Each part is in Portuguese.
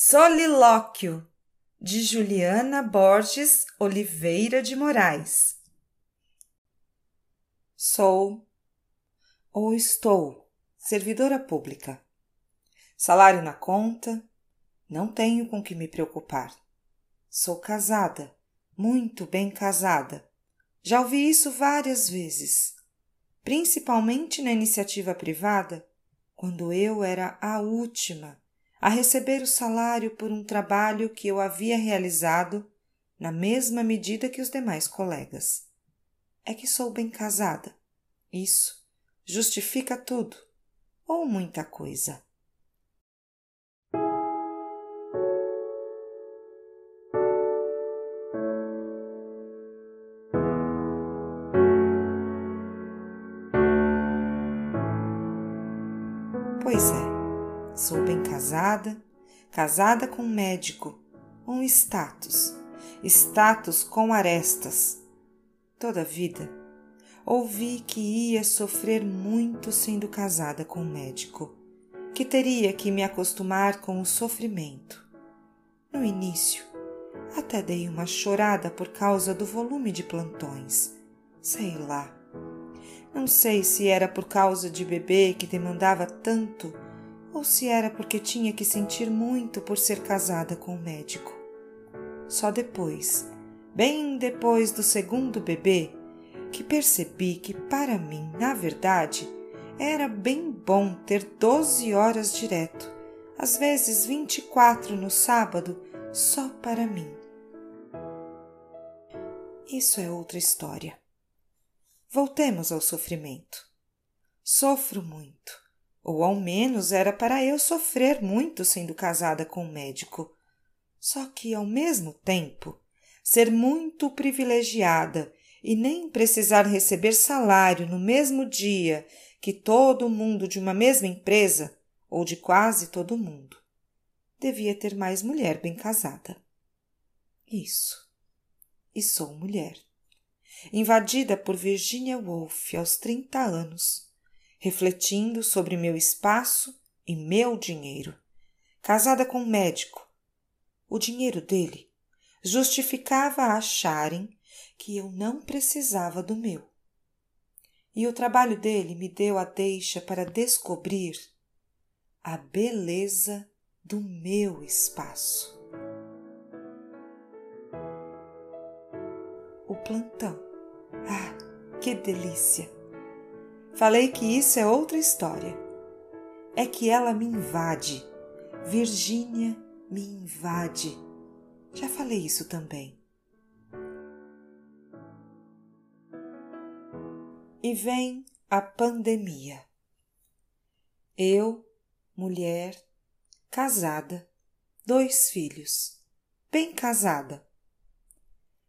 Solilóquio, de Juliana Borges Oliveira de Moraes. Sou ou estou servidora pública. Salário na conta, não tenho com que me preocupar. Sou casada, muito bem casada. Já ouvi isso várias vezes, principalmente na iniciativa privada, quando eu era a última a receber o salário por um trabalho que eu havia realizado na mesma medida que os demais colegas. É que sou bem casada. Isso justifica tudo, ou muita coisa. Sou bem casada, casada com um médico, um status, status com arestas. Toda a vida ouvi que ia sofrer muito sendo casada com um médico, que teria que me acostumar com o sofrimento. No início, até dei uma chorada por causa do volume de plantões. Sei lá. Não sei se era por causa de bebê que demandava tanto ou se era porque tinha que sentir muito por ser casada com o médico. Só depois, bem depois do segundo bebê, que percebi que para mim, na verdade, era bem bom ter 12 horas direto, às vezes 24 no sábado, só para mim. Isso é outra história. Voltemos ao sofrimento. Sofro muito ou ao menos era para eu sofrer muito sendo casada com um médico. Só que, ao mesmo tempo, ser muito privilegiada e nem precisar receber salário no mesmo dia que todo mundo de uma mesma empresa, ou de quase todo mundo. Devia ter mais mulher bem casada. Isso. E sou mulher. Invadida por Virginia Woolf aos 30 anos refletindo sobre meu espaço e meu dinheiro. Casada com um médico. O dinheiro dele justificava acharem que eu não precisava do meu. E o trabalho dele me deu a deixa para descobrir a beleza do meu espaço. O plantão. Ah, que delícia! Falei que isso é outra história. É que ela me invade. Virgínia me invade. Já falei isso também. E vem a pandemia. Eu, mulher, casada, dois filhos, bem casada.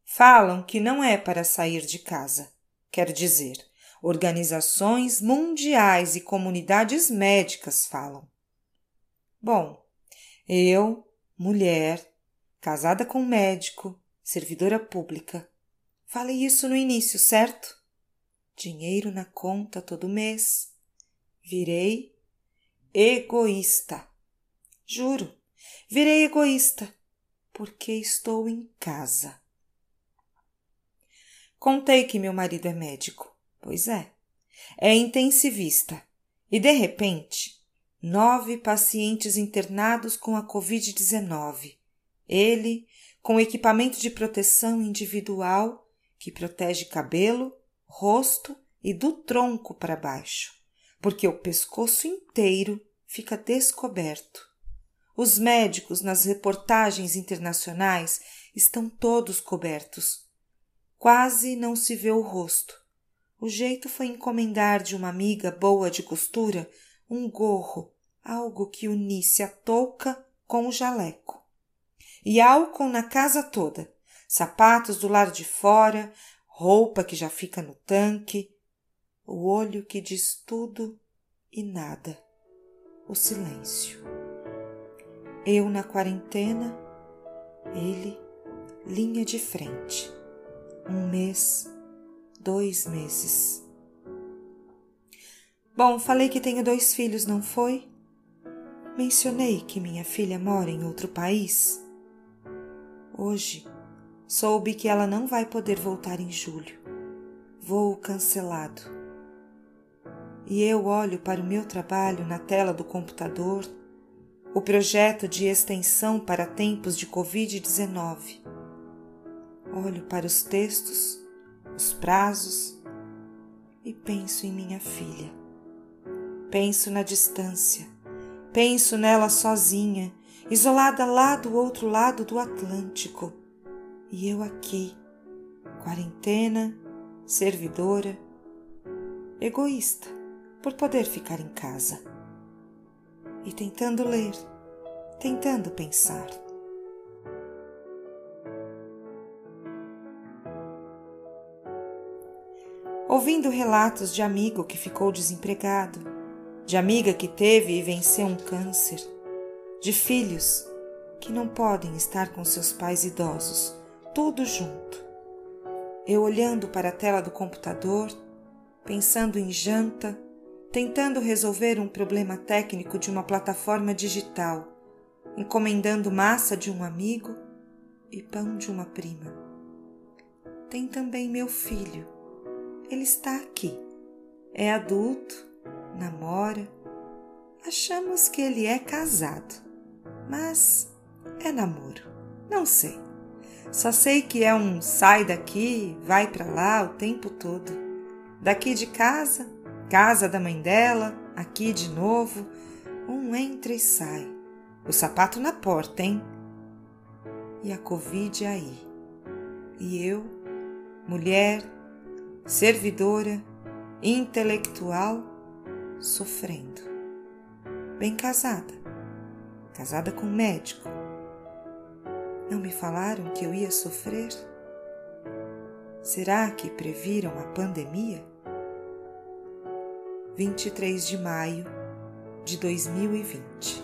Falam que não é para sair de casa, quer dizer, organizações mundiais e comunidades médicas falam. Bom, eu, mulher, casada com médico, servidora pública, falei isso no início, certo? Dinheiro na conta todo mês. Virei egoísta. Juro, virei egoísta porque estou em casa. Contei que meu marido é médico. Pois é. É intensivista. E de repente, nove pacientes internados com a Covid-19. Ele, com equipamento de proteção individual que protege cabelo, rosto e do tronco para baixo, porque o pescoço inteiro fica descoberto. Os médicos nas reportagens internacionais estão todos cobertos. Quase não se vê o rosto o jeito foi encomendar de uma amiga boa de costura um gorro, algo que unisse a touca com o jaleco. E álcool na casa toda, sapatos do lado de fora, roupa que já fica no tanque, o olho que diz tudo e nada, o silêncio. Eu na quarentena, ele linha de frente. Um mês dois meses. Bom, falei que tenho dois filhos, não foi? Mencionei que minha filha mora em outro país. Hoje soube que ela não vai poder voltar em julho. Voo cancelado. E eu olho para o meu trabalho na tela do computador, o projeto de extensão para tempos de Covid-19. Olho para os textos, os prazos e penso em minha filha. Penso na distância Penso nela sozinha, isolada lá do outro lado do Atlântico. E eu aqui, quarentena, servidora, egoísta por poder ficar em casa. E tentando ler, tentando pensar. Ouvindo relatos de amigo que ficou desempregado, de amiga que teve e venceu um câncer, de filhos que não podem estar com seus pais idosos, tudo junto. Eu olhando para a tela do computador, pensando em janta, tentando resolver um problema técnico de uma plataforma digital, encomendando massa de um amigo e pão de uma prima. Tem também meu filho. Ele está aqui. É adulto, namora. Achamos que ele é casado, mas é namoro. Não sei. Só sei que é um sai daqui, vai para lá o tempo todo. Daqui de casa, casa da mãe dela, aqui de novo, um entra e sai. O sapato na porta, hein? E a Covid aí. E eu, mulher, servidora, intelectual, sofrendo. Bem casada, casada com um médico. Não me falaram que eu ia sofrer? Será que previram a pandemia? 23 de maio de 2020.